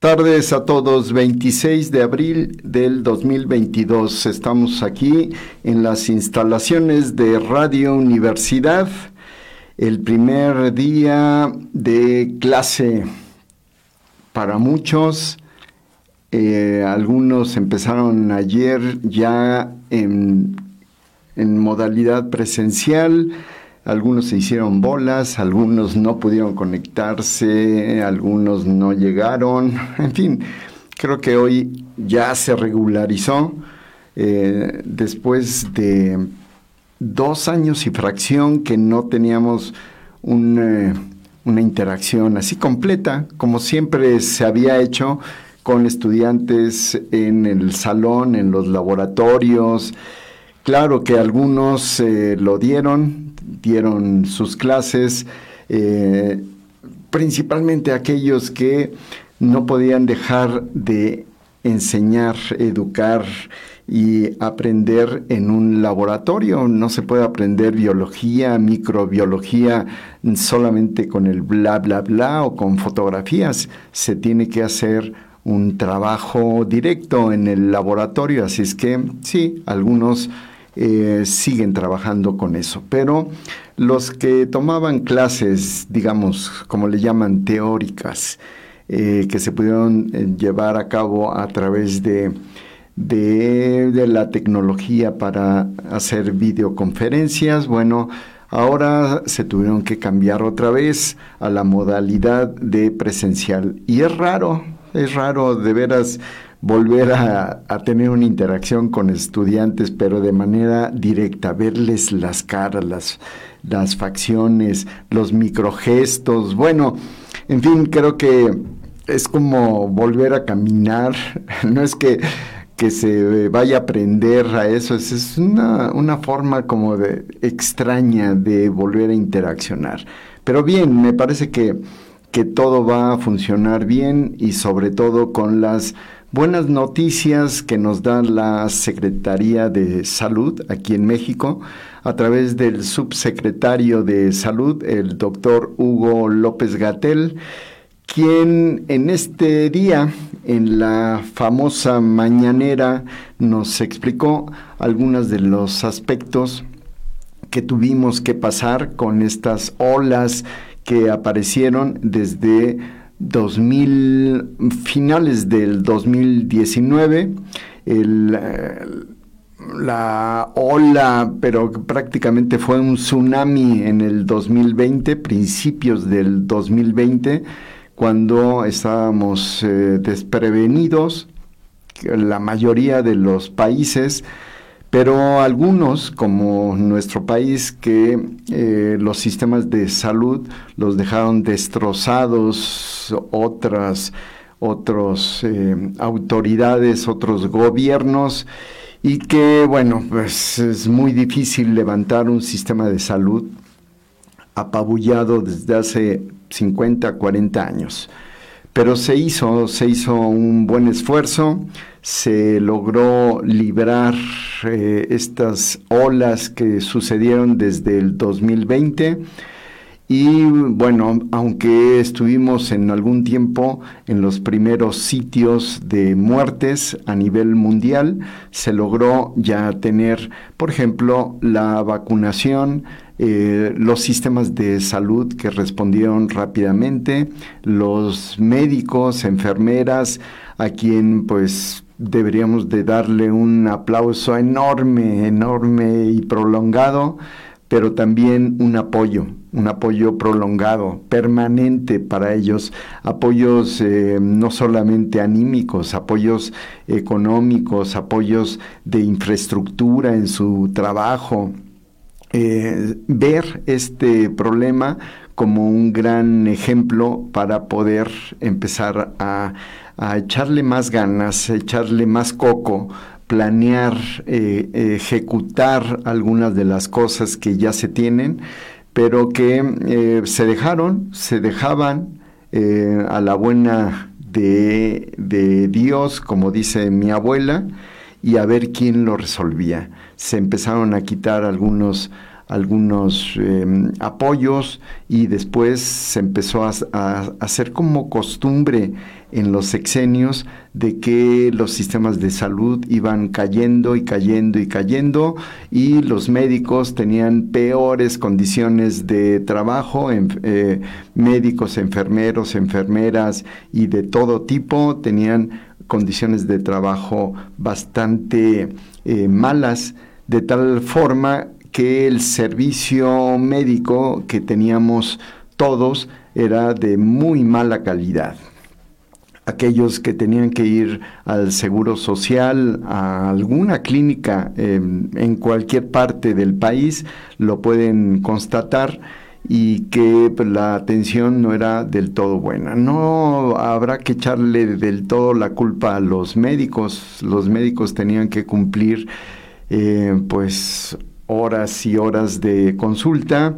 Tardes a todos, 26 de abril del 2022. Estamos aquí en las instalaciones de Radio Universidad, el primer día de clase para muchos. Eh, algunos empezaron ayer ya en, en modalidad presencial algunos se hicieron bolas, algunos no pudieron conectarse, algunos no llegaron, en fin, creo que hoy ya se regularizó eh, después de dos años y fracción que no teníamos eh, una interacción así completa, como siempre se había hecho con estudiantes en el salón, en los laboratorios. Claro que algunos eh, lo dieron, dieron sus clases, eh, principalmente aquellos que no podían dejar de enseñar, educar y aprender en un laboratorio. No se puede aprender biología, microbiología solamente con el bla, bla, bla o con fotografías. Se tiene que hacer un trabajo directo en el laboratorio. Así es que sí, algunos eh, siguen trabajando con eso. Pero los que tomaban clases, digamos, como le llaman, teóricas, eh, que se pudieron eh, llevar a cabo a través de, de, la tecnología para hacer videoconferencias, bueno, ahora se tuvieron que cambiar otra vez a la modalidad de presencial. Y es raro, es raro de veras volver a, tener una interacción con estudiantes, pero de manera directa, verles las caras, las, las facciones, los microgestos. Bueno, en fin, creo que es como volver a caminar. No es que, que se vaya a aprender a eso, es, es una, una, forma como de extraña de volver a interaccionar. Pero bien, me parece que, que todo va a funcionar bien y sobre todo con las buenas noticias que nos da la Secretaría de Salud aquí en México. A través del subsecretario de Salud, el doctor Hugo López Gatel, quien en este día, en la famosa mañanera, nos explicó algunos de los aspectos que tuvimos que pasar con estas olas que aparecieron desde 2000, finales del 2019, la ola, pero prácticamente fue un tsunami en el 2020, principios del 2020, cuando estábamos eh, desprevenidos, la mayoría de los países pero algunos, como nuestro país, que eh, los sistemas de salud los dejaron destrozados, otras otros, eh, autoridades, otros gobiernos, y que, bueno, pues es muy difícil levantar un sistema de salud apabullado desde hace 50, 40 años. Pero se hizo, se hizo un buen esfuerzo, se logró librar eh, estas olas que sucedieron desde el 2020 y bueno, aunque estuvimos en algún tiempo en los primeros sitios de muertes a nivel mundial, se logró ya tener, por ejemplo, la vacunación, eh, los sistemas de salud que respondieron rápidamente, los médicos, enfermeras, a quien pues deberíamos de darle un aplauso enorme, enorme y prolongado, pero también un apoyo, un apoyo prolongado, permanente para ellos, apoyos eh, no solamente anímicos, apoyos económicos, apoyos de infraestructura en su trabajo. Eh, ver este problema como un gran ejemplo para poder empezar a, echarle más ganas, echarle más coco, planear, eh, ejecutar algunas de las cosas que ya se tienen, pero que eh, se dejaron, se dejaban a la buena de, de, Dios, como dice mi abuela, y a ver quién lo resolvía. Se empezaron a quitar algunos algunos em, apoyos y después se empezó a, hacer como costumbre en los sexenios de que los sistemas de salud iban cayendo y cayendo y cayendo y los médicos tenían peores condiciones de trabajo, eh, médicos, enfermeros, enfermeras y de todo tipo tenían condiciones de trabajo bastante eh, malas, de tal forma que el servicio médico que teníamos todos era de muy mala calidad. Aquellos que tenían que ir al seguro social, a alguna clínica em, en cualquier parte del país, lo pueden constatar y que pues, la atención no era del todo buena. No habrá que echarle del todo la culpa a los médicos. Los médicos tenían que cumplir eh, pues horas y horas de consulta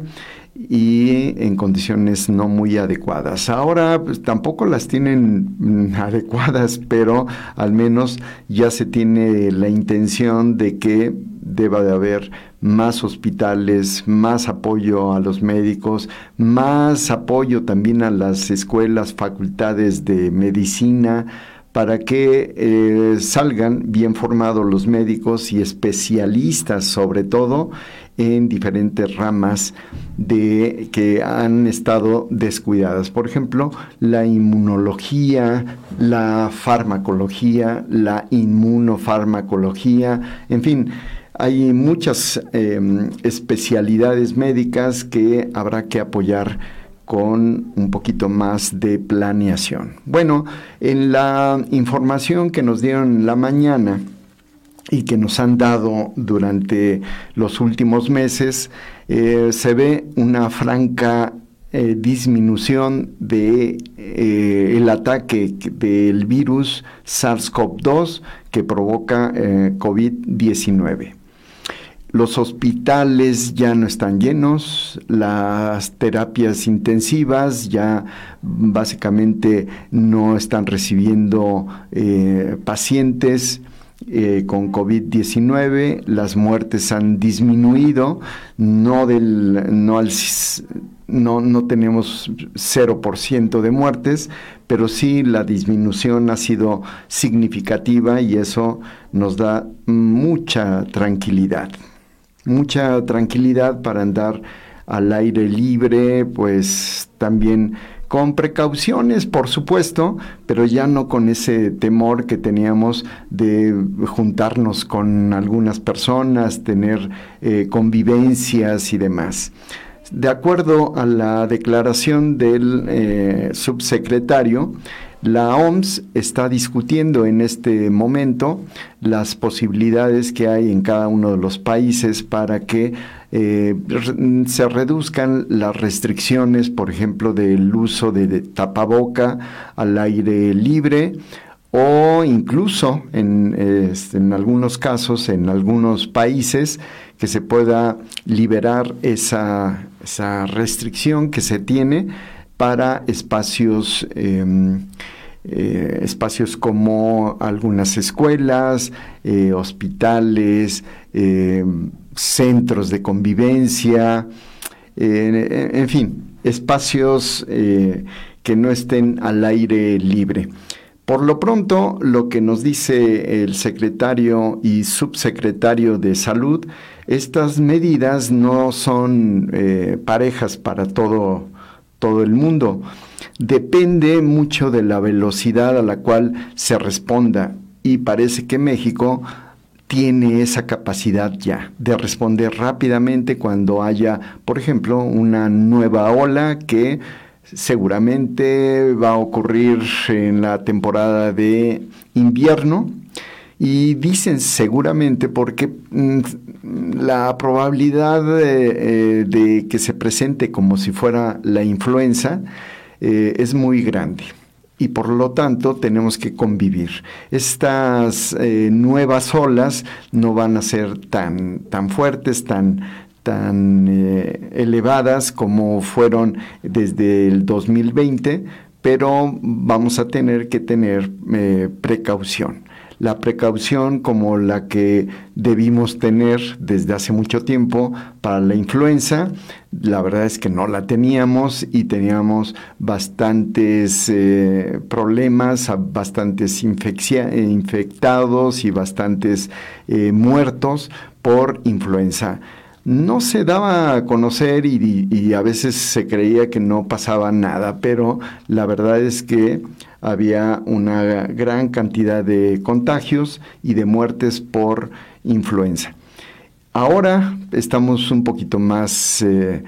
y en condiciones no muy adecuadas. Ahora pues, tampoco las tienen adecuadas, pero al menos ya se tiene la intención de que deba de haber más hospitales, más apoyo a los médicos, más apoyo también a las escuelas, facultades de medicina, para que eh, salgan bien formados los médicos y especialistas sobre todo en diferentes ramas de que han estado descuidadas. Por ejemplo, la inmunología, la farmacología, la inmunofarmacología, en fin, hay muchas em, especialidades médicas que habrá que apoyar con un poquito más de planeación. Bueno, en la información que nos dieron la mañana y que nos han dado durante los últimos meses, eh, se ve una franca eh, disminución de eh, ataque del virus SARS-CoV-2 que provoca COVID-19. Los hospitales ya no están llenos, las terapias intensivas ya básicamente no están recibiendo eh, pacientes eh, con COVID-19, las muertes han disminuido, no, del, no, al, no, no tenemos 0% de muertes, pero sí la disminución ha sido significativa y eso nos da mucha tranquilidad mucha tranquilidad para andar al aire libre, pues también con precauciones, por supuesto, pero ya no con ese temor que teníamos de juntarnos con algunas personas, tener eh, convivencias y demás. De acuerdo a la declaración del eh, subsecretario, la OMS está discutiendo en este momento las posibilidades que hay en cada uno de los países para que eh, se reduzcan las restricciones, por ejemplo, del uso de, tapaboca al aire libre o incluso este, en, algunos casos, en algunos países, que se pueda liberar esa, restricción que se tiene para espacios em, eh, espacios como algunas escuelas, eh, hospitales, eh, centros de convivencia, en fin, espacios que no estén al aire libre. Por lo pronto, lo que nos dice el secretario y subsecretario de salud, estas medidas no son parejas para todo, todo el mundo depende mucho de la velocidad a la cual se responda y parece que México tiene esa capacidad ya de responder rápidamente cuando haya, por ejemplo, una nueva ola que seguramente va a ocurrir en la temporada de invierno. Y dicen seguramente porque mm, la probabilidad de, de que se presente como si fuera la influenza eh, es muy grande y por lo tanto tenemos que convivir. Estas eh, nuevas olas no van a ser tan, tan fuertes, tan, tan eh, elevadas como fueron desde el 2020, pero vamos a tener que tener precaución. La precaución como la que debimos tener desde hace mucho tiempo para la influenza. La verdad es que no la teníamos y teníamos bastantes eh, problemas, bastantes infectados y bastantes eh, muertos por influenza no se daba a conocer y, a veces se creía que no pasaba nada, pero la verdad es que había una gran cantidad de contagios y de muertes por influenza. Ahora estamos un poquito más eh,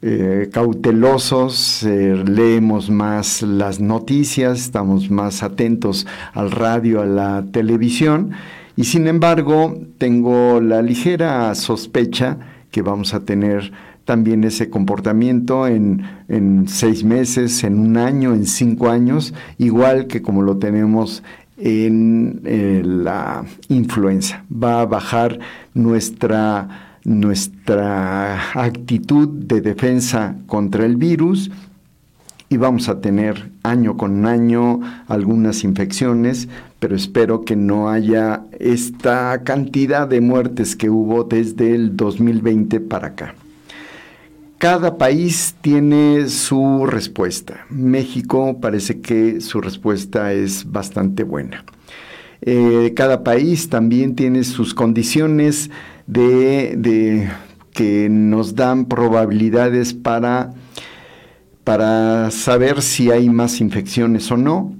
eh, cautelosos, eh, leemos más las noticias, estamos más atentos al radio, a la televisión y sin embargo tengo la ligera sospecha que vamos a tener también ese comportamiento en, seis meses, en un año, en cinco años, igual que como lo tenemos en eh, la influenza. Va a bajar nuestra, nuestra actitud de defensa contra el virus y vamos a tener año con año algunas infecciones, pero espero que no haya esta cantidad de muertes que hubo desde el 2020 para acá. Cada país tiene su respuesta. México parece que su respuesta es bastante buena. Eh, cada país también tiene sus condiciones de que nos dan probabilidades para para saber si hay más infecciones o no,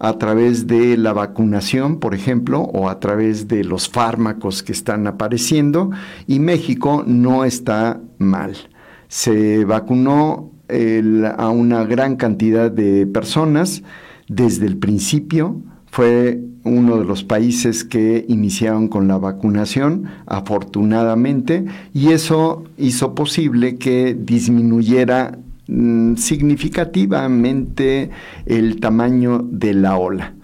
a través de la vacunación, por ejemplo, o a través de los fármacos que están apareciendo, y México no está mal. Se vacunó a una gran cantidad de personas desde el principio, fue uno de los países que iniciaron con la vacunación, afortunadamente, y eso hizo posible que disminuyera Mm, significativamente el tamaño de la ola.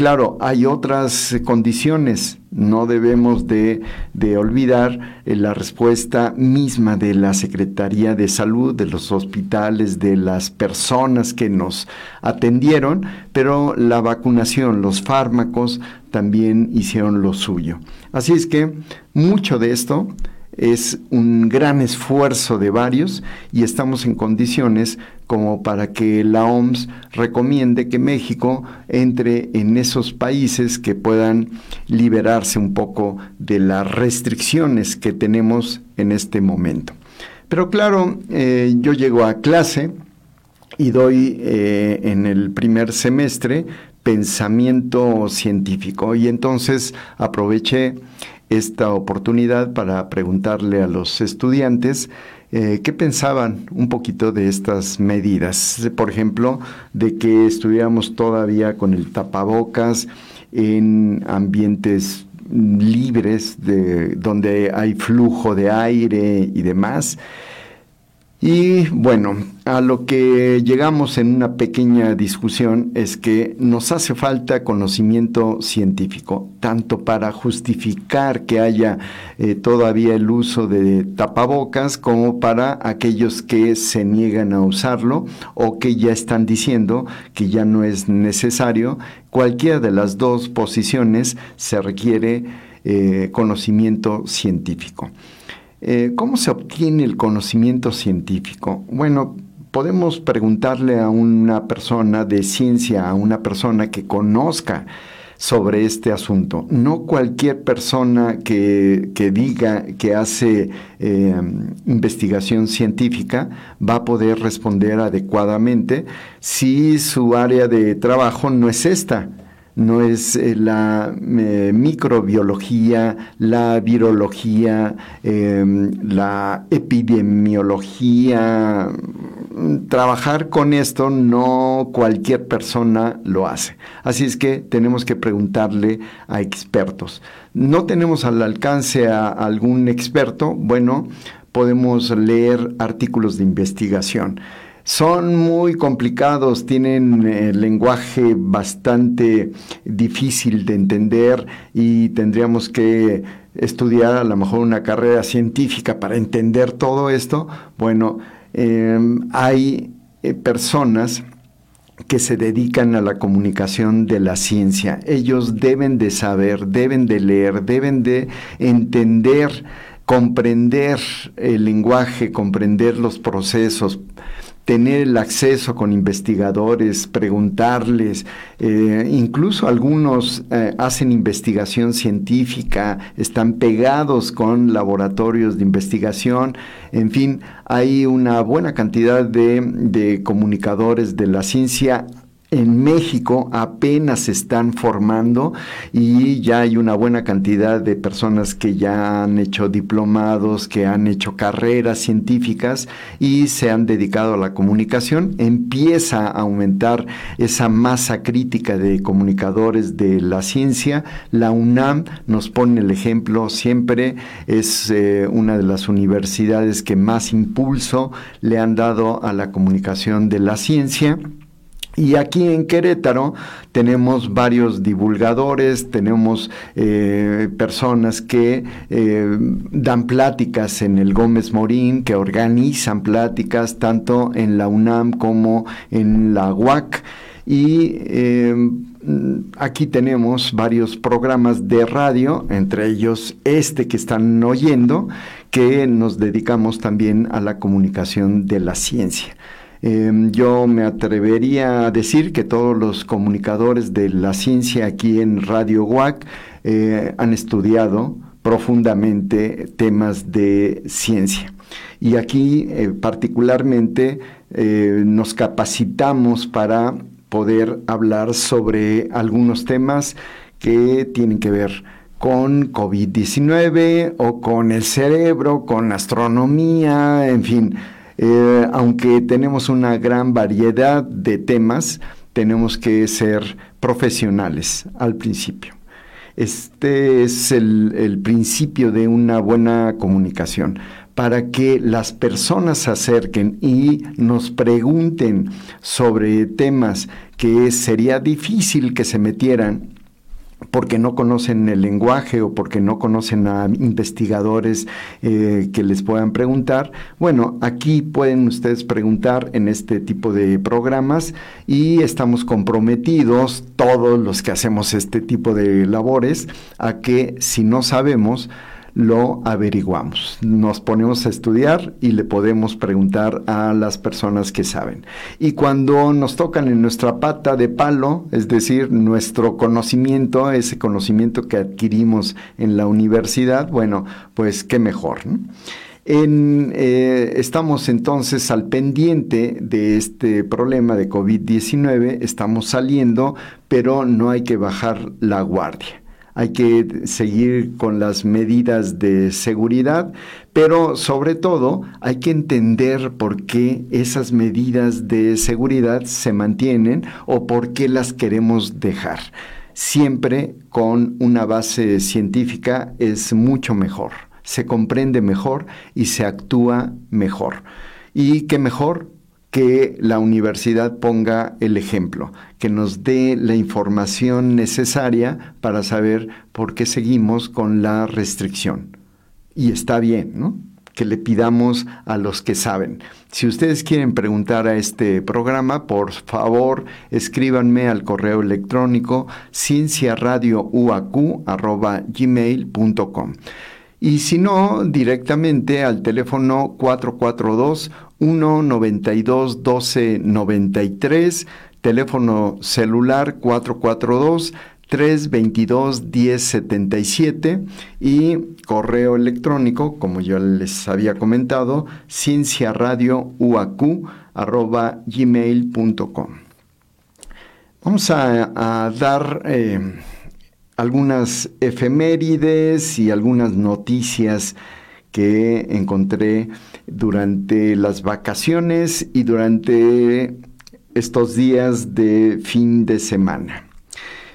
Claro, hay otras condiciones, no debemos de, olvidar eh, la respuesta misma de la Secretaría de Salud, de los hospitales, de las personas que nos atendieron, pero la vacunación, los fármacos también hicieron lo suyo. Así es que mucho de esto es un gran esfuerzo de varios y estamos en condiciones como para que la OMS recomiende que México entre en esos países que puedan liberarse un poco de las restricciones que tenemos en este momento. Pero claro, eh, yo llego a clase y doy eh, en el primer semestre pensamiento científico y entonces aproveché esta oportunidad para preguntarle a los estudiantes eh, qué pensaban un poquito de estas medidas. Por ejemplo, de que estuviéramos todavía con el tapabocas en ambientes libres, de, donde hay flujo de aire y demás. Y bueno, a lo que llegamos en una pequeña discusión es que nos hace falta conocimiento científico, tanto para justificar que haya eh, todavía el uso de tapabocas como para aquellos que se niegan a usarlo o que ya están diciendo que ya no es necesario. Cualquiera de las dos posiciones se requiere eh, conocimiento científico. Eh, ¿Cómo se obtiene el conocimiento científico? Bueno, podemos preguntarle a una persona de ciencia, a una persona que conozca sobre este asunto. No cualquier persona que, diga que hace eh, investigación científica va a poder responder adecuadamente si su área de trabajo no es esta no es eh, la microbiología, la virología, em, la epidemiología. Trabajar con esto no cualquier persona lo hace. Así es que tenemos que preguntarle a expertos. No tenemos al alcance a algún experto, bueno, podemos leer artículos de investigación. Son muy complicados, tienen eh, lenguaje bastante difícil de entender y tendríamos que estudiar a lo mejor una carrera científica para entender todo esto. Bueno, em, hay eh, personas que se dedican a la comunicación de la ciencia. Ellos deben de saber, deben de leer, deben de entender, comprender el lenguaje, comprender los procesos, tener el acceso con investigadores, preguntarles, eh, incluso algunos eh, hacen investigación científica, están pegados con laboratorios de investigación, en fin, hay una buena cantidad de, de comunicadores de la ciencia en México apenas se están formando y ya hay una buena cantidad de personas que ya han hecho diplomados, que han hecho carreras científicas y se han dedicado a la comunicación. Empieza a aumentar esa masa crítica de comunicadores de la ciencia. La UNAM nos pone el ejemplo siempre, es eh, una de las universidades que más impulso le han dado a la comunicación de la ciencia. Y aquí en Querétaro tenemos varios divulgadores, tenemos eh, personas que eh, dan pláticas en el Gómez Morín, que organizan pláticas tanto en la UNAM como en la UAC. Y eh, aquí tenemos varios programas de radio, entre ellos este que están oyendo, que nos dedicamos también a la comunicación de la ciencia. Em, yo me atrevería a decir que todos los comunicadores de la ciencia aquí en Radio WAC eh, han estudiado profundamente temas de ciencia. Y aquí eh, particularmente eh, nos capacitamos para poder hablar sobre algunos temas que tienen que ver con COVID-19 o con el cerebro, con astronomía, en fin eh, aunque tenemos una gran variedad de temas, tenemos que ser profesionales al principio. Este es el, principio de una buena comunicación para que las personas se acerquen y nos pregunten sobre temas que sería difícil que se metieran porque no conocen el lenguaje o porque no conocen a investigadores eh, que les puedan preguntar. Bueno, aquí pueden ustedes preguntar en este tipo de programas y estamos comprometidos, todos los que hacemos este tipo de labores, a que si no sabemos, lo averiguamos. Nos ponemos a estudiar y le podemos preguntar a las personas que saben. Y cuando nos tocan en nuestra pata de palo, es decir, nuestro conocimiento, ese conocimiento que adquirimos en la universidad, bueno, pues qué mejor. Eh, estamos entonces al pendiente de este problema de COVID-19, estamos saliendo, pero no hay que bajar la guardia hay que seguir con las medidas de seguridad, pero sobre todo hay que entender por qué esas medidas de seguridad se mantienen o por qué las queremos dejar. Siempre con una base científica es mucho mejor, se comprende mejor y se actúa mejor. ¿Y qué mejor? Que la universidad ponga el ejemplo, que nos dé la información necesaria para saber por qué seguimos con la restricción. Y está bien, ¿no? Que le pidamos a los que saben. Si ustedes quieren preguntar a este programa, por favor, escríbanme al correo electrónico cienciaradiouacu.gmail.com y si no, directamente al teléfono 442 192 1293, teléfono celular 442 322 1077 y correo electrónico, como yo les había comentado, cienciaradiouacu.gmail.com. Vamos a, dar eh, algunas efemérides y algunas noticias que encontré durante las vacaciones y durante estos días de fin de semana.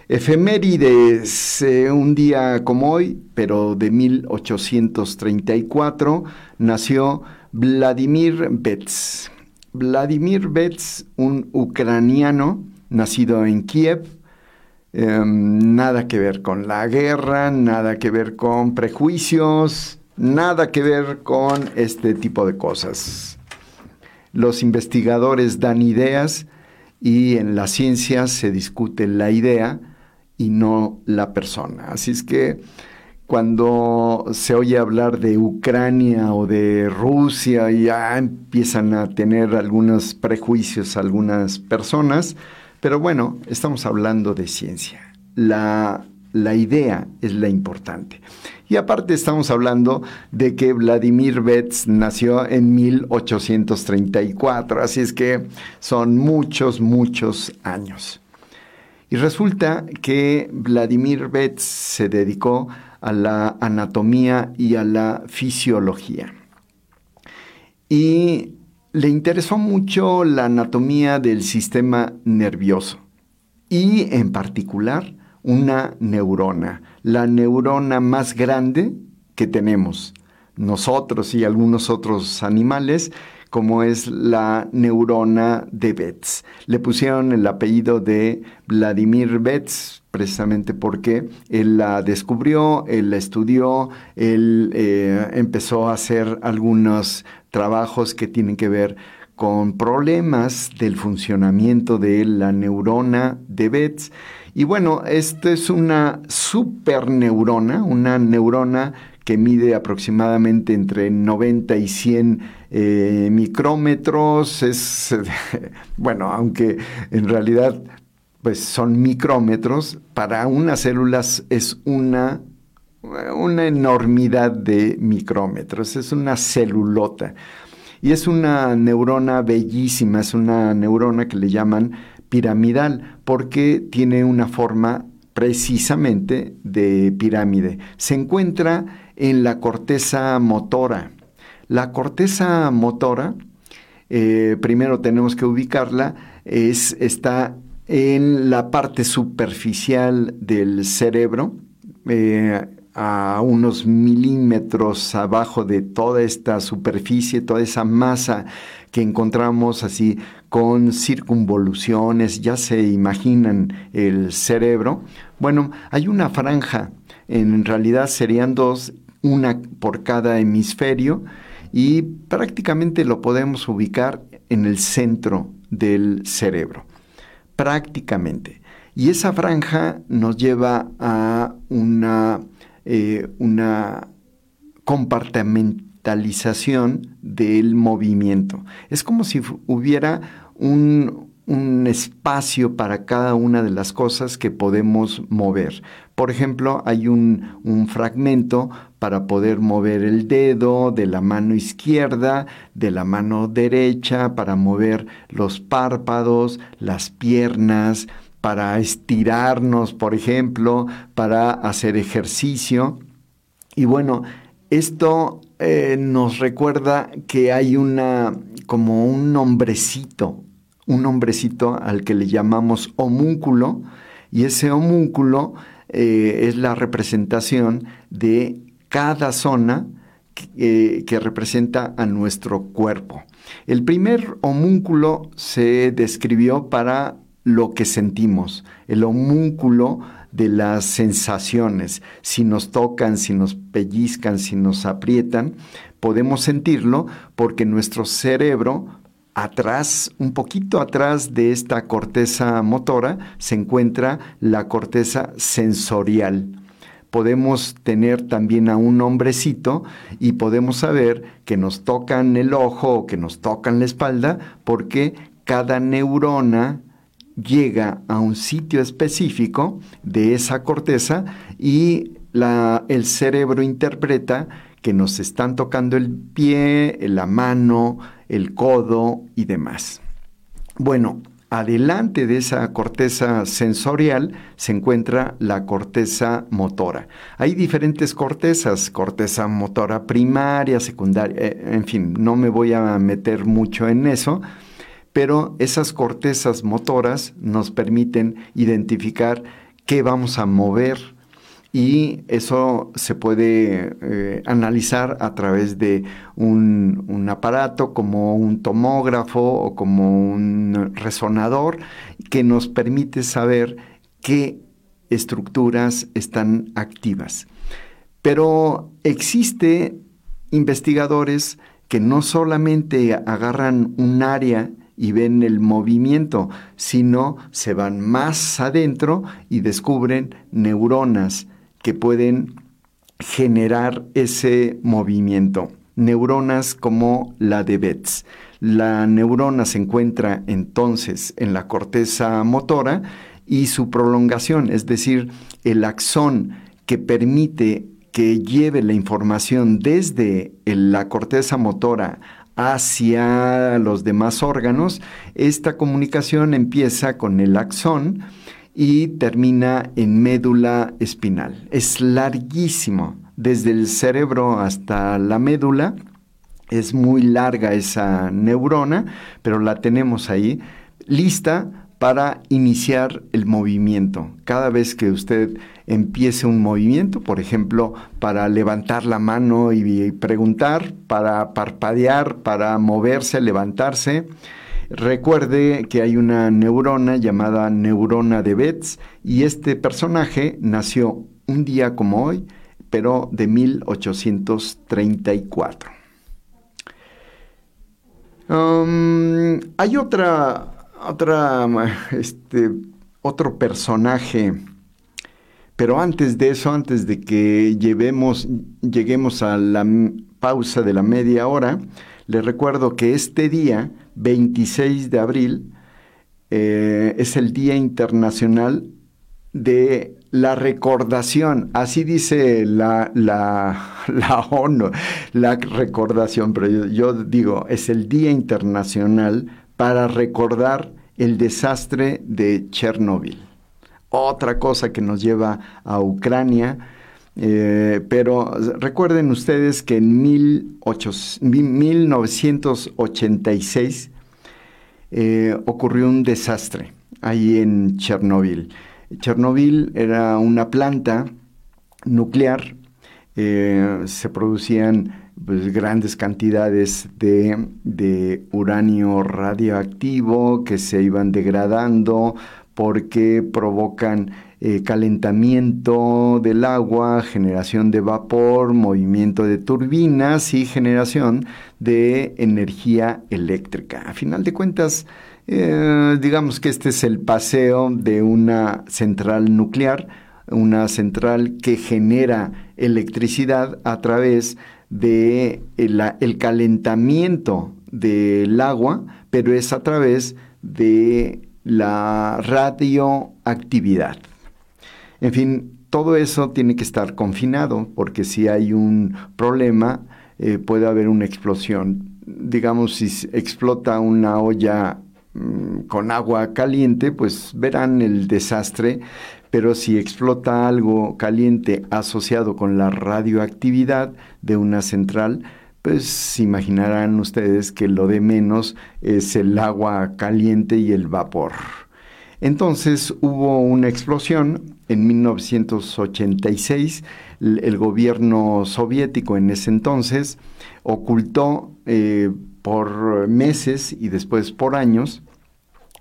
Efemérides, eh, un día como hoy, pero de 1834, nació Vladimir Betz. Vladimir Betz, un ucraniano nacido en Kiev, em, nada que ver con la guerra, nada que ver con prejuicios, Nada que ver con este tipo de cosas. Los investigadores dan ideas y en la ciencia se discute la idea y no la persona. Así es que cuando se oye hablar de Ucrania o de Rusia, ya empiezan a tener algunos prejuicios algunas personas, pero bueno, estamos hablando de ciencia. La, la idea es la importante. Y aparte estamos hablando de que Vladimir Betz nació en 1834, así es que son muchos, muchos años. Y resulta que Vladimir Betz se dedicó a la anatomía y a la fisiología. Y le interesó mucho la anatomía del sistema nervioso y en particular una neurona, la neurona más grande que tenemos nosotros y algunos otros animales, como es la neurona de Betz. Le pusieron el apellido de Vladimir Betz precisamente porque él la descubrió, él la estudió, él eh, empezó a hacer algunos trabajos que tienen que ver con problemas del funcionamiento de la neurona de Betz y bueno, esta es una superneurona, una neurona que mide aproximadamente entre 90 y 100 eh, micrómetros. Es, bueno, aunque en realidad pues son micrómetros, para unas células es una, una enormidad de micrómetros, es una celulota. Y es una neurona bellísima, es una neurona que le llaman piramidal porque tiene una forma precisamente de pirámide. Se encuentra en la corteza motora. La corteza motora, eh, primero tenemos que ubicarla, es, está en la parte superficial del cerebro, eh, a unos milímetros abajo de toda esta superficie, toda esa masa que encontramos así con circunvoluciones, ya se imaginan el cerebro. Bueno, hay una franja, en realidad serían dos, una por cada hemisferio, y prácticamente lo podemos ubicar en el centro del cerebro. Prácticamente. Y esa franja nos lleva a una, eh, una compartimentalización del movimiento. Es como si hubiera un, espacio para cada una de las cosas que podemos mover. Por ejemplo, hay un, un, fragmento para poder mover el dedo de la mano izquierda, de la mano derecha, para mover los párpados, las piernas, para estirarnos, por ejemplo, para hacer ejercicio. Y bueno, esto eh, nos recuerda que hay una, como un hombrecito, un hombrecito al que le llamamos homúnculo, y ese homúnculo eh, es la representación de cada zona que, eh, que representa a nuestro cuerpo. El primer homúnculo se describió para lo que sentimos. El homúnculo de las sensaciones. Si nos tocan, si nos pellizcan, si nos aprietan, podemos sentirlo porque nuestro cerebro atrás, un poquito atrás de esta corteza motora, se encuentra la corteza sensorial. Podemos tener también a un hombrecito y podemos saber que nos tocan el ojo o que nos tocan la espalda porque cada neurona llega a un sitio específico de esa corteza y el cerebro interpreta que nos están tocando el pie, la mano, el codo y demás. Bueno, adelante de esa corteza sensorial se encuentra la corteza motora. Hay diferentes cortezas, corteza motora primaria, secundaria, eh, en fin, no me voy a meter mucho en eso, pero esas cortezas motoras nos permiten identificar qué vamos a mover y eso se puede eh, analizar a través de un, aparato como un tomógrafo o como un resonador que nos permite saber qué estructuras están activas. Pero existe investigadores que no solamente agarran un área y ven el movimiento, sino se van más adentro y descubren neuronas que pueden generar ese movimiento. Neuronas como la de Betz. La neurona se encuentra entonces en la corteza motora y su prolongación, es decir, el axón que permite que lleve la información desde la corteza motora hacia los demás órganos, esta comunicación empieza con el axón y termina en médula espinal. Es larguísimo, desde el cerebro hasta la médula. Es muy larga esa neurona, pero la tenemos ahí lista para iniciar el movimiento. Cada vez que usted empiece un movimiento, por ejemplo, para levantar la mano y preguntar, para parpadear, para moverse, levantarse, recuerde que hay una neurona llamada neurona de Betz y este personaje nació un día como hoy, pero de 1834. Um, hay otra otra, este, otro personaje. Pero antes de eso, antes de que lleguemos a la pausa de la media hora, les recuerdo que este día, 26 de abril, eh, es el Día Internacional de la Recordación. Así dice la, la, la ONU, la recordación, pero yo, yo digo, es el Día Internacional para recordar el desastre de Chernóbil. Otra cosa que nos lleva a Ucrania, eh, pero recuerden ustedes que en 1986 eh, ocurrió un desastre ahí en Chernóbil. Chernóbil era una planta nuclear, eh, se producían pues, grandes cantidades de, uranio radioactivo que se iban degradando porque provocan eh, calentamiento del agua, generación de vapor, movimiento de turbinas y generación de energía eléctrica. A final de cuentas, eh, digamos que este es el paseo de una central nuclear, una central que genera electricidad a través de el, calentamiento del agua, pero es a través de la radioactividad. En fin, todo eso tiene que estar confinado porque si hay un problema eh, puede haber una explosión. Digamos, si explota una olla mm, con agua caliente, pues verán el desastre pero si explota algo caliente asociado con la radioactividad de una central, pues imaginarán ustedes que lo de menos es el agua caliente y el vapor. Entonces hubo una explosión en 1986. El, gobierno soviético en ese entonces ocultó eh, por meses y después por años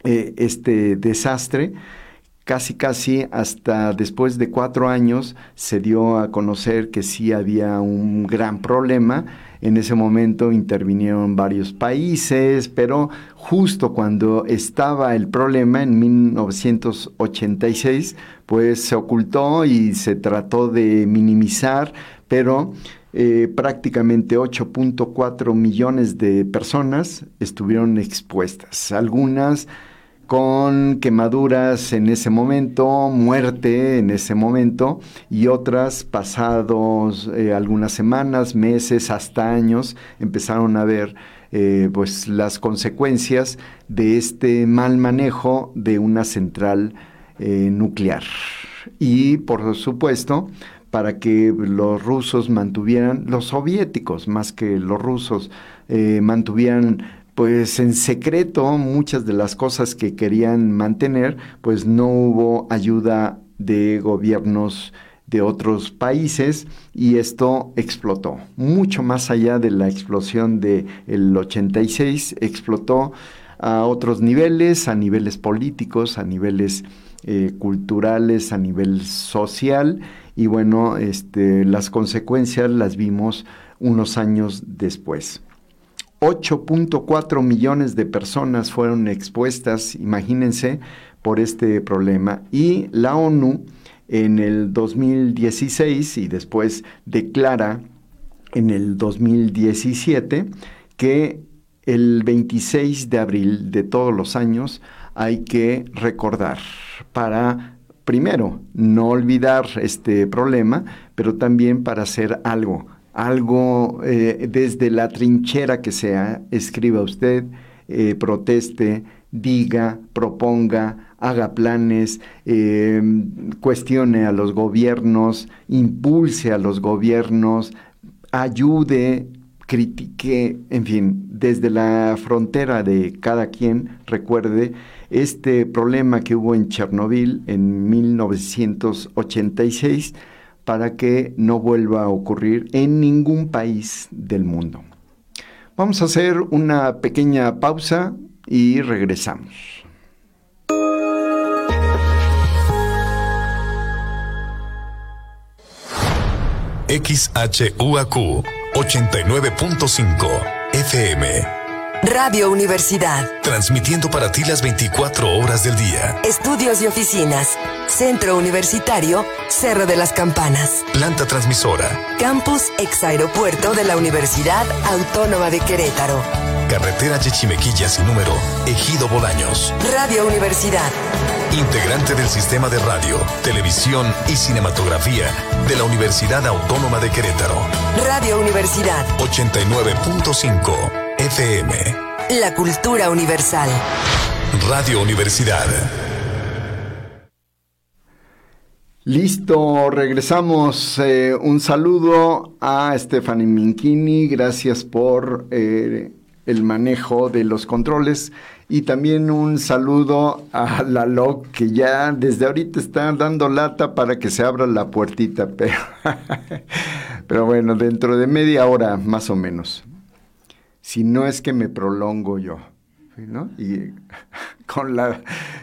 eh, este desastre casi casi hasta después de cuatro años se dio a conocer que sí había un gran problema. En ese momento intervinieron varios países, pero justo cuando estaba el problema en 1986, pues se ocultó y se trató de minimizar, pero eh, prácticamente 8.4 millones de personas estuvieron expuestas. Algunas con quemaduras en ese momento, muerte en ese momento y otras pasados eh, algunas semanas, meses, hasta años, empezaron a ver eh, pues las consecuencias de este mal manejo de una central eh, nuclear. Y por supuesto, para que los rusos mantuvieran, los soviéticos más que los rusos, mantuvieran pues en secreto muchas de las cosas que querían mantener, pues no hubo ayuda de gobiernos de otros países y esto explotó. Mucho más allá de la explosión del el 86, explotó a otros niveles, a niveles políticos, a niveles eh, culturales, a nivel social y bueno, este, las consecuencias las vimos unos años después. 8.4 millones de personas fueron expuestas, imagínense, por este problema. Y la ONU en el 2016 y después declara en el 2017 que el 26 de abril de todos los años hay que recordar para, primero, no olvidar este problema, pero también para hacer algo, algo eh, desde la trinchera que sea, escriba usted, eh, proteste, diga, proponga, haga planes, eh, cuestione a los gobiernos, impulse a los gobiernos, ayude, critique, en fin, desde la frontera de cada quien, recuerde, este problema que hubo en Chernobyl en 1986 para que no vuelva a ocurrir en ningún país del mundo. Vamos a hacer una pequeña pausa y regresamos. XHUAQ 89.5 FM Radio Universidad. Transmitiendo para ti las 24 horas del día. Estudios y oficinas. Centro Universitario, Cerro de las Campanas. Planta transmisora. Campus ex aeropuerto de la Universidad Autónoma de Querétaro. Carretera Chechimequilla sin número, Ejido Bolaños. Radio Universidad. Integrante del sistema de radio, televisión y cinematografía de la Universidad Autónoma de Querétaro. Radio Universidad. 89.5 FM. La cultura universal. Radio Universidad. Listo, regresamos. Eh, un saludo a Stephanie Minchini, gracias por eh, el manejo de los controles. Y también un saludo a la LOC que ya desde ahorita está dando lata para que se abra la puertita, pero, pero bueno, dentro de media hora más o menos si no es que me prolongo yo. ¿no? Y con la,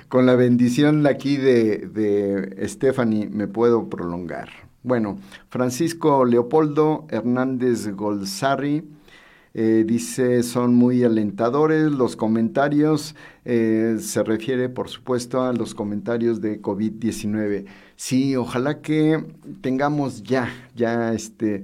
con la bendición aquí de, de Stephanie me puedo prolongar. Bueno, Francisco Leopoldo Hernández Golzarri eh, dice, son muy alentadores los comentarios, eh, se refiere por supuesto a los comentarios de COVID-19. Sí, ojalá que tengamos ya, ya este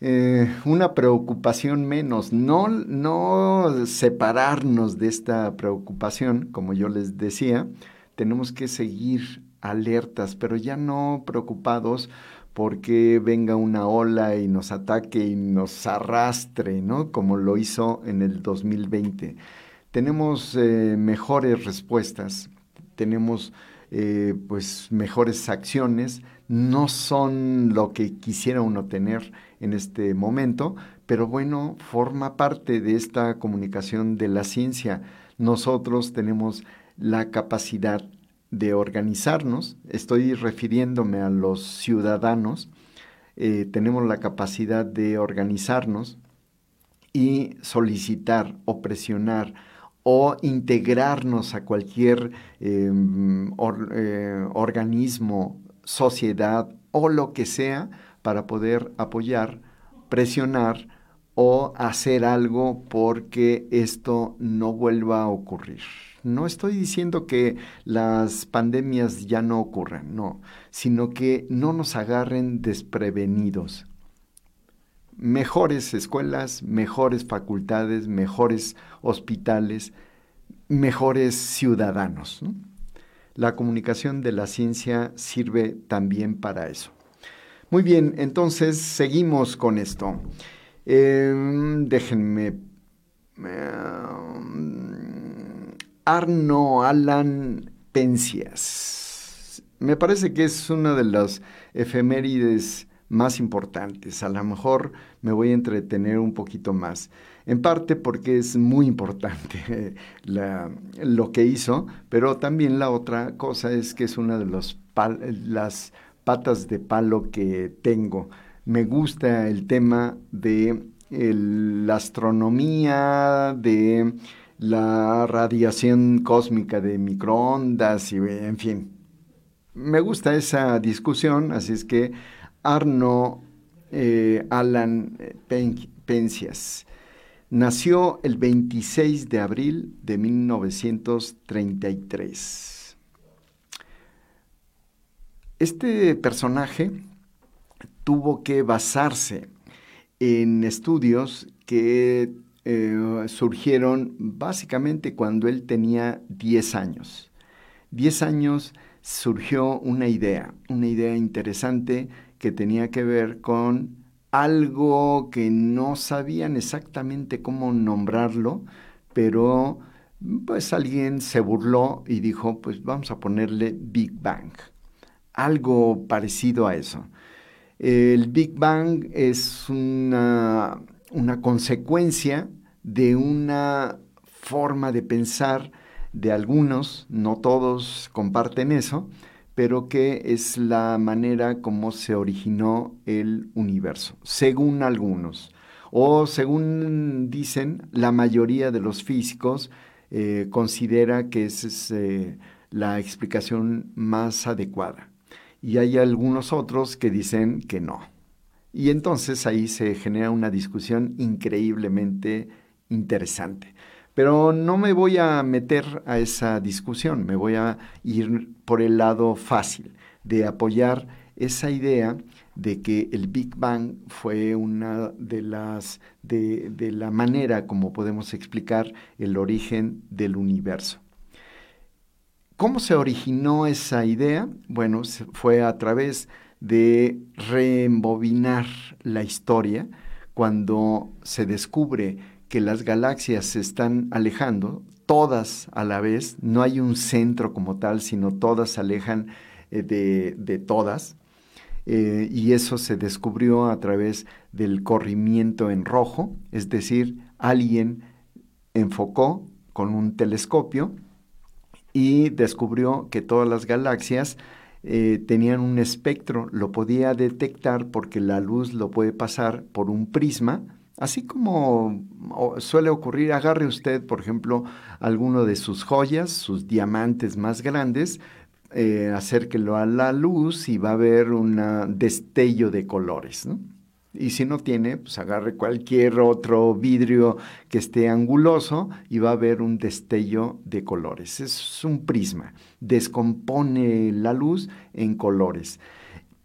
eh, una preocupación menos, no, no separarnos de esta preocupación, como yo les decía, tenemos que seguir alertas, pero ya no preocupados porque venga una ola y nos ataque y nos arrastre, ¿no? Como lo hizo en el 2020. Tenemos eh, mejores respuestas, tenemos eh, pues mejores acciones, no son lo que quisiera uno tener en este momento, pero bueno, forma parte de esta comunicación de la ciencia. Nosotros tenemos la capacidad de organizarnos, estoy refiriéndome a los ciudadanos, eh, tenemos la capacidad de organizarnos y solicitar o presionar o integrarnos a cualquier em, eh, organismo, sociedad o lo que sea para poder apoyar, presionar o hacer algo porque esto no vuelva a ocurrir. No estoy diciendo que las pandemias ya no ocurran, no, sino que no nos agarren desprevenidos. Mejores escuelas, mejores facultades, mejores hospitales, mejores ciudadanos. La comunicación de la ciencia sirve también para eso. Muy bien, entonces seguimos con esto. Em, déjenme. Em, Arno Alan Pencias. Me parece que es una de las efemérides más importantes. A lo mejor me voy a entretener un poquito más. En parte porque es muy importante lo que hizo, pero también la otra cosa es que es una de las patas de palo que tengo. Me gusta el tema de la astronomía, de la radiación cósmica de microondas y en fin. Me gusta esa discusión, así es que Arno eh, Alan Pencias Nació el 26 de abril de 1933. Este personaje tuvo que basarse en estudios que eh, surgieron básicamente cuando él tenía 10 años. 10 años surgió una idea, una idea interesante que tenía que ver con algo que no sabían exactamente cómo nombrarlo, pero pues alguien se burló y dijo, pues vamos a ponerle Big Bang, algo parecido a eso. El Big Bang es una, una consecuencia de una forma de pensar de algunos, no todos comparten eso, pero que es la manera como se originó el universo, según algunos. O según dicen, la mayoría de los físicos eh, considera que esa es eh, la explicación más adecuada. Y hay algunos otros que dicen que no. Y entonces ahí se genera una discusión increíblemente interesante. Pero no me voy a meter a esa discusión, me voy a ir por el lado fácil de apoyar esa idea de que el Big Bang fue una de las de, de, la manera como podemos explicar el origen del universo. ¿Cómo se originó esa idea? Bueno, fue a través de reembobinar la historia cuando se descubre que las galaxias se están alejando, todas a la vez, no hay un centro como tal, sino todas se alejan eh, de, todas. Eh, y eso se descubrió a través del corrimiento en rojo, es decir, alguien enfocó con un telescopio y descubrió que todas las galaxias eh, tenían un espectro, lo podía detectar porque la luz lo puede pasar por un prisma, Así como suele ocurrir, agarre usted, por ejemplo, alguno de sus joyas, sus diamantes más grandes, eh, acérquelo a la luz y va a haber un destello de colores. Y si no tiene, pues agarre cualquier otro vidrio que esté anguloso y va a haber un destello de colores. Es un prisma, descompone la luz en colores.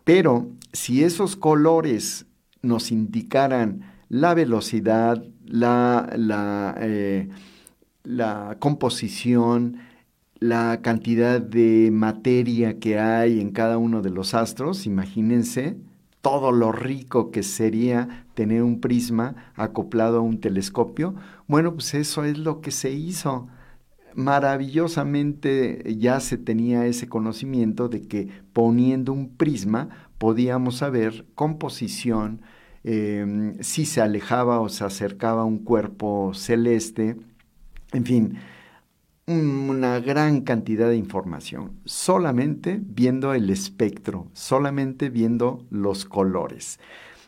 Pero si esos colores nos indicaran la velocidad, la, eh, la, composición, la cantidad de materia que hay en cada uno de los astros, imagínense todo lo rico que sería tener un prisma acoplado a un telescopio. Bueno, pues eso es lo que se hizo. Maravillosamente ya se tenía ese conocimiento de que poniendo un prisma podíamos saber composición, Em, si se alejaba o se acercaba a un cuerpo celeste, en fin, una gran cantidad de información, solamente viendo el espectro, solamente viendo los colores.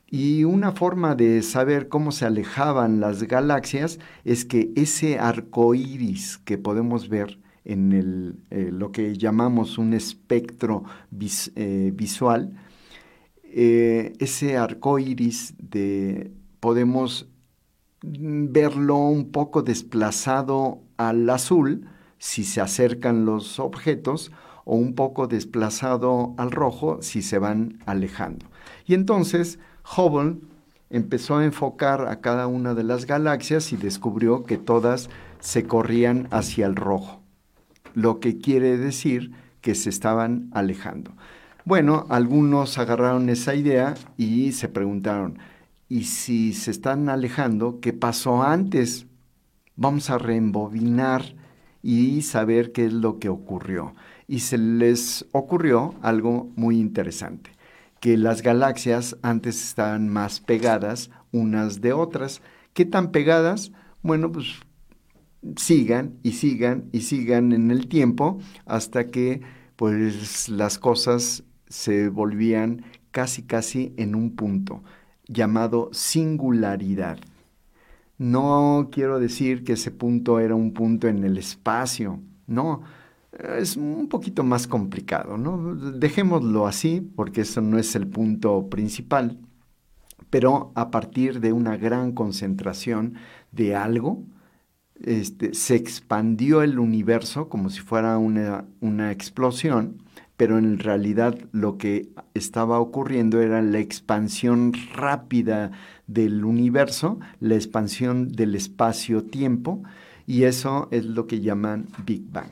Y una forma de saber cómo se alejaban las galaxias es que ese arco iris que podemos ver en eh, lo que llamamos un espectro eh, visual, eh, ese arco iris de, podemos verlo un poco desplazado al azul si se acercan los objetos o un poco desplazado al rojo si se van alejando. Y entonces Hubble empezó a enfocar a cada una de las galaxias y descubrió que todas se corrían hacia el rojo, lo que quiere decir que se estaban alejando. Bueno, algunos agarraron esa idea y se preguntaron, ¿y si se están alejando, qué pasó antes? Vamos a reembobinar y saber qué es lo que ocurrió. Y se les ocurrió algo muy interesante, que las galaxias antes estaban más pegadas unas de otras. ¿Qué tan pegadas? Bueno, pues sigan y sigan y sigan en el tiempo hasta que pues las cosas se volvían casi casi en un punto llamado singularidad. No quiero decir que ese punto era un punto en el espacio, no, es un poquito más complicado, ¿no? Dejémoslo así, porque eso no es el punto principal, pero a partir de una gran concentración de algo, este, se expandió el universo como si fuera una, una explosión, pero en realidad lo que estaba ocurriendo era la expansión rápida del universo, la expansión del espacio-tiempo, y eso es lo que llaman Big Bang.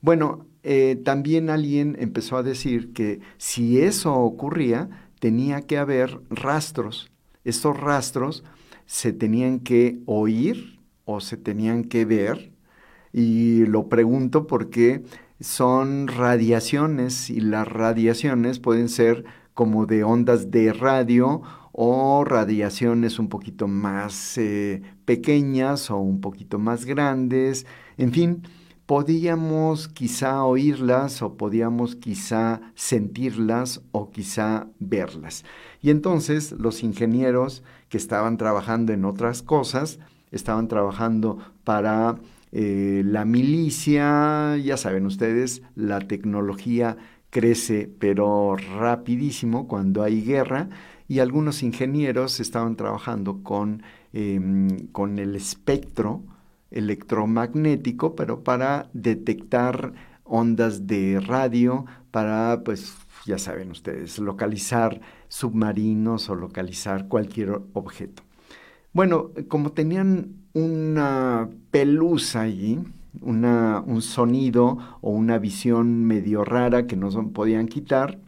Bueno, eh, también alguien empezó a decir que si eso ocurría, tenía que haber rastros. Estos rastros se tenían que oír o se tenían que ver. Y lo pregunto porque son radiaciones y las radiaciones pueden ser como de ondas de radio o radiaciones un poquito más eh, pequeñas o un poquito más grandes, en fin, podíamos quizá oírlas o podíamos quizá sentirlas o quizá verlas. Y entonces los ingenieros que estaban trabajando en otras cosas, estaban trabajando para eh, la milicia, ya saben ustedes, la tecnología crece pero rapidísimo cuando hay guerra y algunos ingenieros estaban trabajando con, em, con el espectro, electromagnético, pero para detectar ondas de radio, para, pues, ya saben ustedes, localizar submarinos o localizar cualquier objeto. Bueno, como tenían una pelusa allí, un sonido o una visión medio rara que no podían quitar,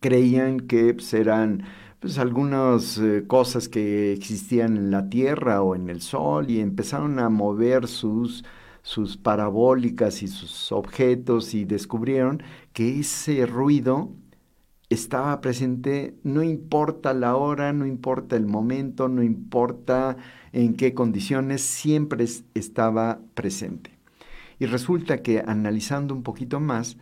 creían que pues, eran pues algunas eh, cosas que existían en la Tierra o en el Sol y empezaron a mover sus, sus parabólicas y sus objetos y descubrieron que ese ruido estaba presente, no importa la hora, no importa el momento, no importa en qué condiciones, siempre estaba presente. Y resulta que analizando un poquito más,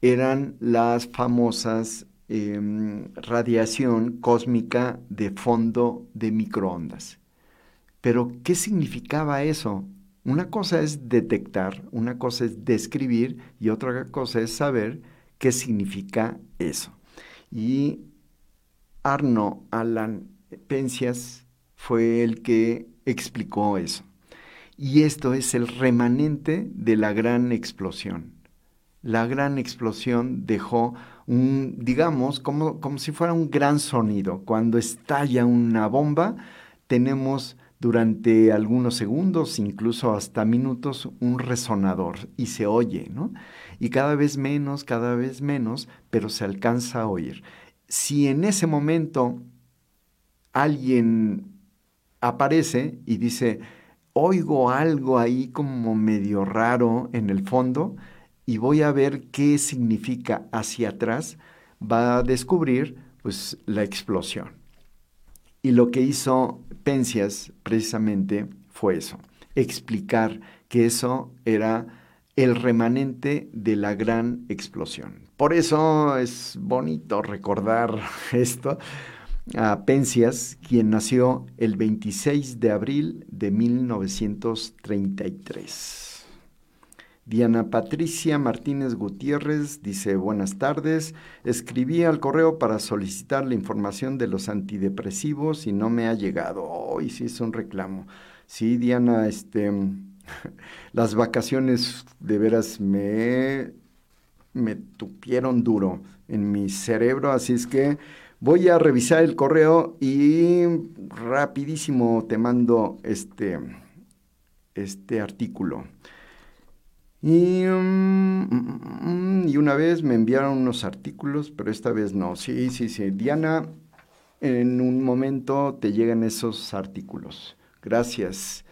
eran las famosas Em, radiación cósmica de fondo de microondas. Pero, ¿qué significaba eso? Una cosa es detectar, una cosa es describir y otra cosa es saber qué significa eso. Y Arno Alan Pencias fue el que explicó eso. Y esto es el remanente de la gran explosión. La gran explosión dejó un, digamos, como, como si fuera un gran sonido. Cuando estalla una bomba, tenemos durante algunos segundos, incluso hasta minutos, un resonador y se oye, ¿no? Y cada vez menos, cada vez menos, pero se alcanza a oír. Si en ese momento alguien aparece y dice, oigo algo ahí como medio raro en el fondo, y voy a ver qué significa hacia atrás, va a descubrir pues la explosión. Y lo que hizo Pencias precisamente fue eso, explicar que eso era el remanente de la gran explosión. Por eso es bonito recordar esto a Pencias, quien nació el 26 de abril de 1933. Diana Patricia Martínez Gutiérrez dice buenas tardes. Escribí al correo para solicitar la información de los antidepresivos y no me ha llegado. Hoy sí es un reclamo. Sí, Diana, este, las vacaciones de veras me, me tupieron duro en mi cerebro, así es que voy a revisar el correo y rapidísimo te mando este, este artículo. Y, mm, mm, y, una vez me enviaron unos artículos, pero esta vez no. Sí, sí, sí. Diana, en un momento te llegan esos artículos. Gracias.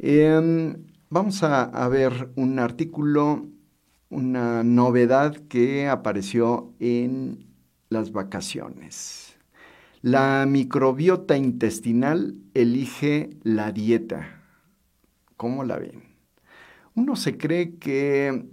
Em, vamos a, a, ver un artículo, una novedad que apareció en las vacaciones. La microbiota intestinal elige la dieta. ¿Cómo la ven? Uno se cree que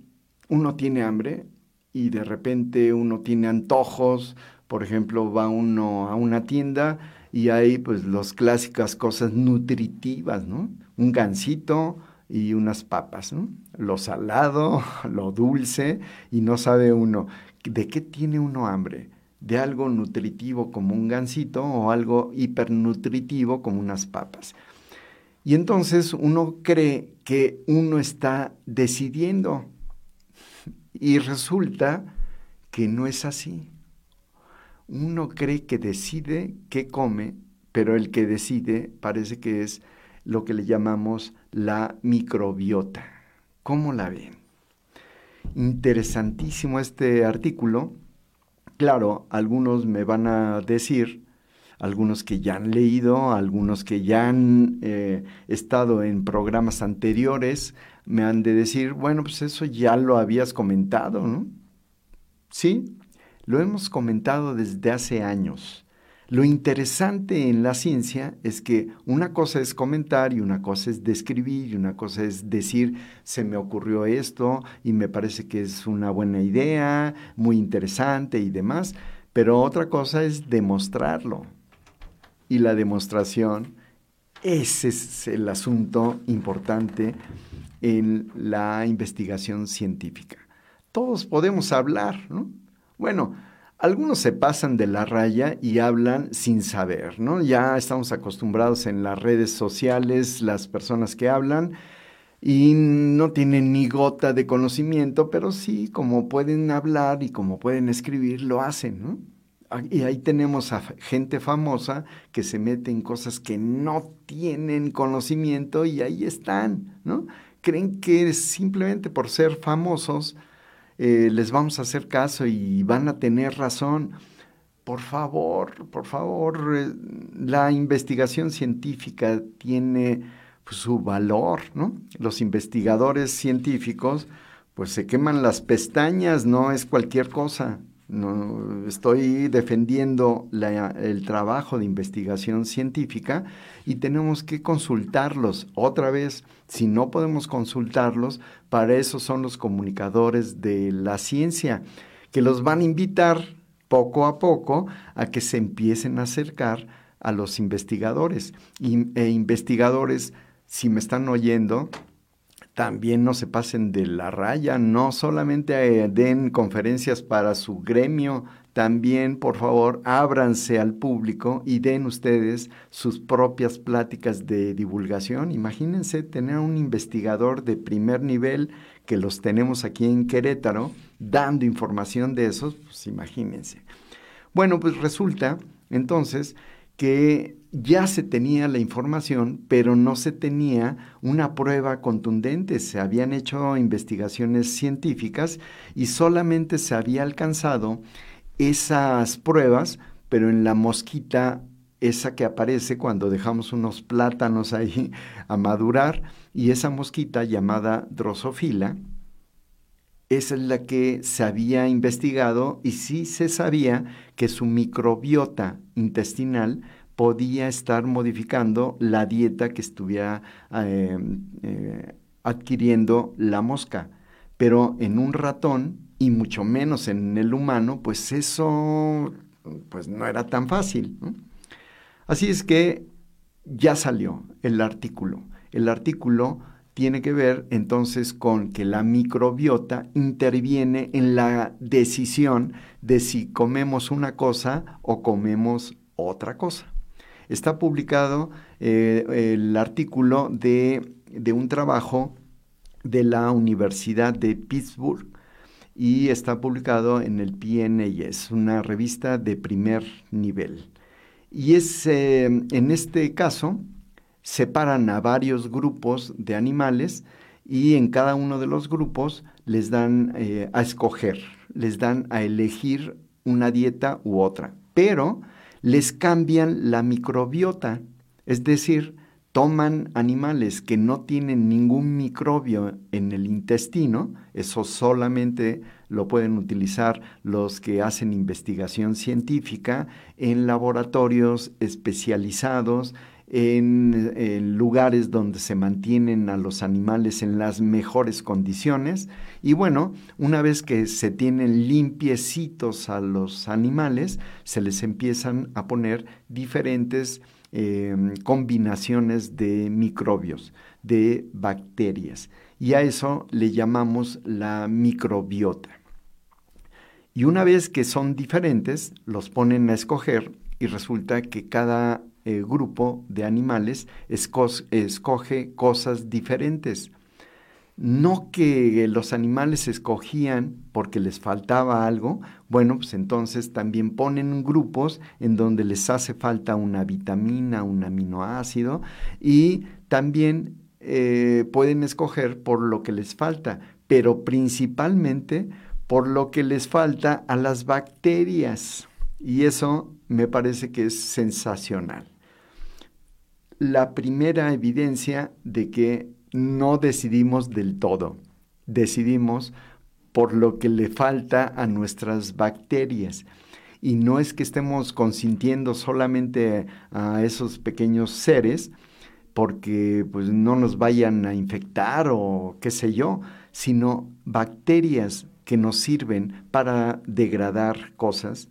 uno tiene hambre y de repente uno tiene antojos, por ejemplo, va uno a una tienda y hay pues las clásicas cosas nutritivas, ¿no? Un gansito y unas papas. Lo salado, lo dulce y no sabe uno de qué tiene uno hambre. De algo nutritivo como un gansito o algo hipernutritivo como unas papas. Y entonces uno cree que uno está decidiendo y resulta que no es así. Uno cree que decide qué come, pero el que decide parece que es lo que le llamamos la microbiota. ¿Cómo la ven? Interesantísimo este artículo. Claro, algunos me van a decir, algunos que ya han leído, algunos que ya han eh, estado en programas anteriores, me han de decir, bueno, pues eso ya lo habías comentado, ¿no? Sí, lo hemos comentado desde hace años. Lo interesante en la ciencia es que una cosa es comentar y una cosa es describir y una cosa es decir, se me ocurrió esto y me parece que es una buena idea, muy interesante y demás, pero otra cosa es demostrarlo. Y la demostración, ese es el asunto importante en la investigación científica. Todos podemos hablar, ¿no? Bueno, algunos se pasan de la raya y hablan sin saber, ¿no? Ya estamos acostumbrados en las redes sociales, las personas que hablan, y no tienen ni gota de conocimiento, pero sí, como pueden hablar y como pueden escribir, lo hacen, ¿no? Y ahí tenemos a gente famosa que se mete en cosas que no tienen conocimiento y ahí están, ¿no? Creen que simplemente por ser famosos eh, les vamos a hacer caso y van a tener razón. Por favor, por favor, eh, la investigación científica tiene pues, su valor, ¿no? Los investigadores científicos pues se queman las pestañas, no es cualquier cosa. No, estoy defendiendo el trabajo de investigación científica y tenemos que consultarlos. Otra vez, si no podemos consultarlos, para eso son los comunicadores de la ciencia, que los van a invitar poco a poco a que se empiecen a acercar a los investigadores. e investigadores, si me están oyendo, también no se pasen de la raya, no solamente eh, den conferencias para su gremio, también por favor ábranse al público y den ustedes sus propias pláticas de divulgación. Imagínense tener un investigador de primer nivel que los tenemos aquí en Querétaro dando información de esos, pues imagínense. Bueno, pues resulta entonces que ya se tenía la información, pero no se tenía una prueba contundente. Se habían hecho investigaciones científicas y solamente se había alcanzado esas pruebas, pero en la mosquita esa que aparece cuando dejamos unos plátanos ahí a madurar, y esa mosquita llamada drosofila, esa es la que se había investigado y sí se sabía que su microbiota intestinal podía estar modificando la dieta que estuviera eh, eh, adquiriendo la mosca. Pero en un ratón, y mucho menos en el humano, pues eso pues no era tan fácil. Así es que ya salió el artículo. El artículo tiene que ver entonces con que la microbiota interviene en la decisión de si comemos una cosa o comemos otra cosa está publicado eh, el artículo de, un trabajo de la Universidad de Pittsburgh y está publicado en el PNAS, una revista de primer nivel. Y es, eh, en este caso separan a varios grupos de animales y en cada uno de los grupos les dan eh, a escoger, les dan a elegir una dieta u otra. Pero les cambian la microbiota, es decir, toman animales que no tienen ningún microbio en el intestino, eso solamente lo pueden utilizar los que hacen investigación científica en laboratorios especializados en, lugares donde se mantienen a los animales en las mejores condiciones. Y bueno, una vez que se tienen limpiecitos a los animales, se les empiezan a poner diferentes em, combinaciones de microbios, de bacterias. Y a eso le llamamos la microbiota. Y una vez que son diferentes, los ponen a escoger y resulta que cada eh, grupo de animales escoge cosas diferentes. No que los animales escogían porque les faltaba algo, bueno, pues entonces también ponen grupos en donde les hace falta una vitamina, un aminoácido y también eh, pueden escoger por lo que les falta, pero principalmente por lo que les falta a las bacterias. Y eso me parece que es sensacional. La primera evidencia de que no decidimos del todo, decidimos por lo que le falta a nuestras bacterias. Y no es que estemos consintiendo solamente a esos pequeños seres porque pues no nos vayan a infectar o qué sé yo, sino bacterias que nos sirven para degradar cosas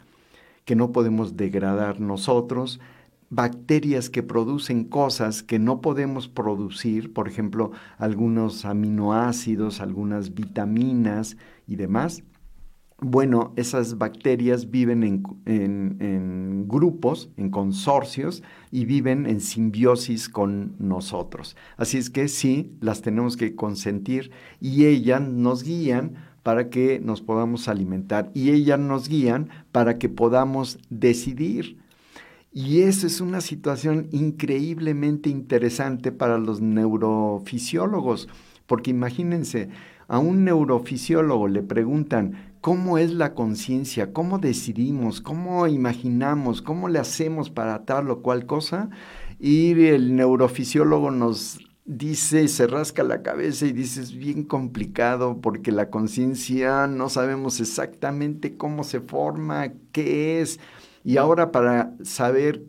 que no podemos degradar nosotros, bacterias que producen cosas que no podemos producir, por ejemplo, algunos aminoácidos, algunas vitaminas y demás. Bueno, esas bacterias viven en, grupos, en consorcios y viven en simbiosis con nosotros. Así es que sí, las tenemos que consentir y ellas nos guían para que nos podamos alimentar y ellas nos guían para que podamos decidir y eso es una situación increíblemente interesante para los neurofisiólogos, porque imagínense, a un neurofisiólogo le preguntan, ¿cómo es la conciencia? ¿Cómo decidimos? ¿Cómo imaginamos? ¿Cómo le hacemos para tal o cual cosa? Y el neurofisiólogo nos dice, se rasca la cabeza y dice, es bien complicado porque la conciencia no sabemos exactamente cómo se forma, qué es. Y ahora para saber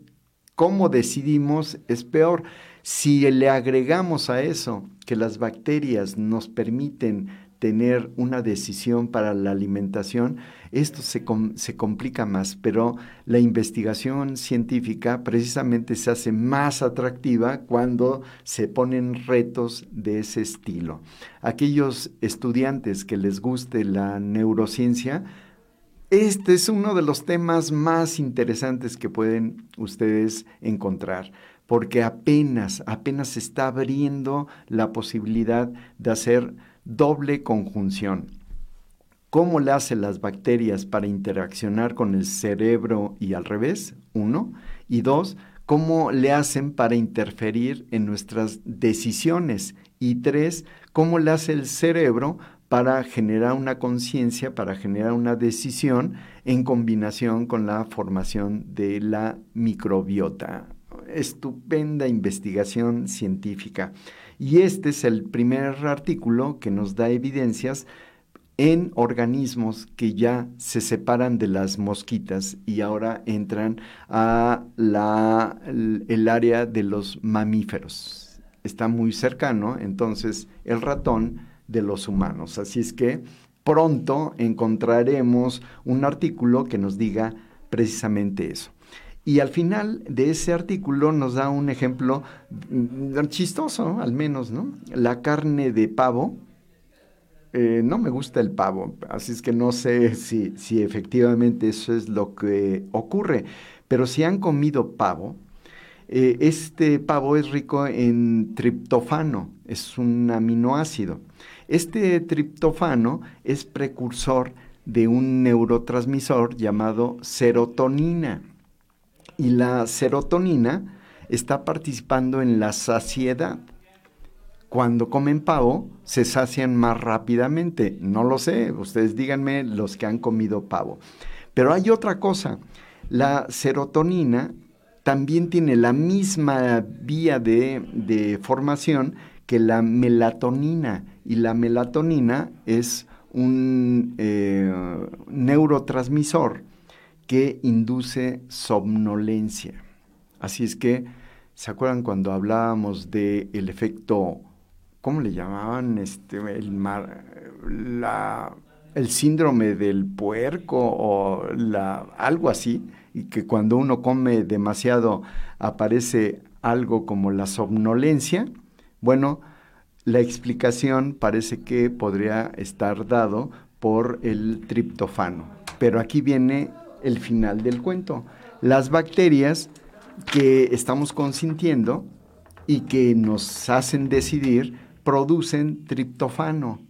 cómo decidimos es peor. Si le agregamos a eso que las bacterias nos permiten tener una decisión para la alimentación, esto se, se, complica más, pero la investigación científica precisamente se hace más atractiva cuando se ponen retos de ese estilo. Aquellos estudiantes que les guste la neurociencia, este es uno de los temas más interesantes que pueden ustedes encontrar, porque apenas, apenas se está abriendo la posibilidad de hacer doble conjunción. ¿Cómo le hacen las bacterias para interaccionar con el cerebro y al revés? Uno. Y dos, ¿cómo le hacen para interferir en nuestras decisiones? Y tres, ¿cómo le hace el cerebro para generar una conciencia, para generar una decisión en combinación con la formación de la microbiota. Estupenda investigación científica. Y este es el primer artículo que nos da evidencias en organismos que ya se separan de las mosquitas y ahora entran a la, el área de los mamíferos. Está muy cercano, entonces el ratón de los humanos. Así es que pronto encontraremos un artículo que nos diga precisamente eso. Y al final de ese artículo nos da un ejemplo mm, chistoso, al menos, ¿no? La carne de pavo. Eh, no me gusta el pavo, así es que no sé si, si efectivamente eso es lo que ocurre. Pero si han comido pavo, eh, este pavo es rico en triptofano, es un aminoácido. Este triptofano es precursor de un neurotransmisor llamado serotonina. Y la serotonina está participando en la saciedad. Cuando comen pavo, se sacian más rápidamente. No lo sé, ustedes díganme los que han comido pavo. Pero hay otra cosa. La serotonina también tiene la misma vía de, de formación que la melatonina. Y la melatonina es un eh, neurotransmisor que induce somnolencia. Así es que, ¿se acuerdan cuando hablábamos del el efecto, ¿cómo le llamaban? Este, el, mar, la, el síndrome del puerco o la, algo así, y que cuando uno come demasiado aparece algo como la somnolencia. Bueno, la explicación parece que podría estar dado por el triptofano. Pero aquí viene el final del cuento. Las bacterias que estamos consintiendo y que nos hacen decidir producen triptofano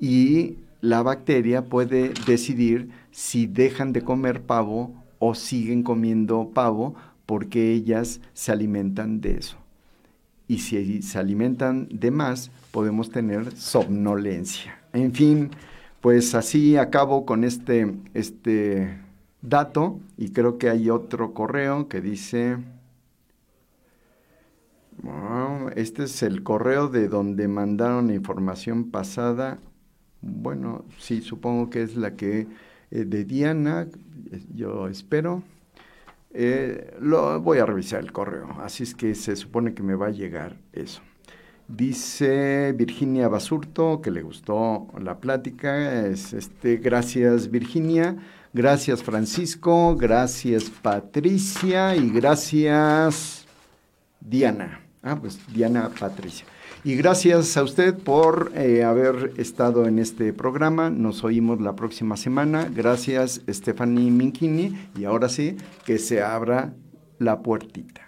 y la bacteria puede decidir si dejan de comer pavo o siguen comiendo pavo porque ellas se alimentan de eso. Y si se alimentan de más, podemos tener somnolencia. En fin, pues así acabo con este, este dato y creo que hay otro correo que dice... este es el correo de donde mandaron información pasada. Bueno, sí, supongo que es la que eh, de Diana, yo espero. Eh, lo voy a revisar el correo, así es que se supone que me va a llegar eso. Dice Virginia Basurto que le gustó la plática. Es, este, gracias Virginia, gracias Francisco, gracias Patricia y gracias Diana. Ah, pues Diana Patricia. Y gracias a usted por eh, haber estado en este programa. Nos oímos la próxima semana. Gracias Stephanie Minkini. Y ahora sí, que se abra la puertita.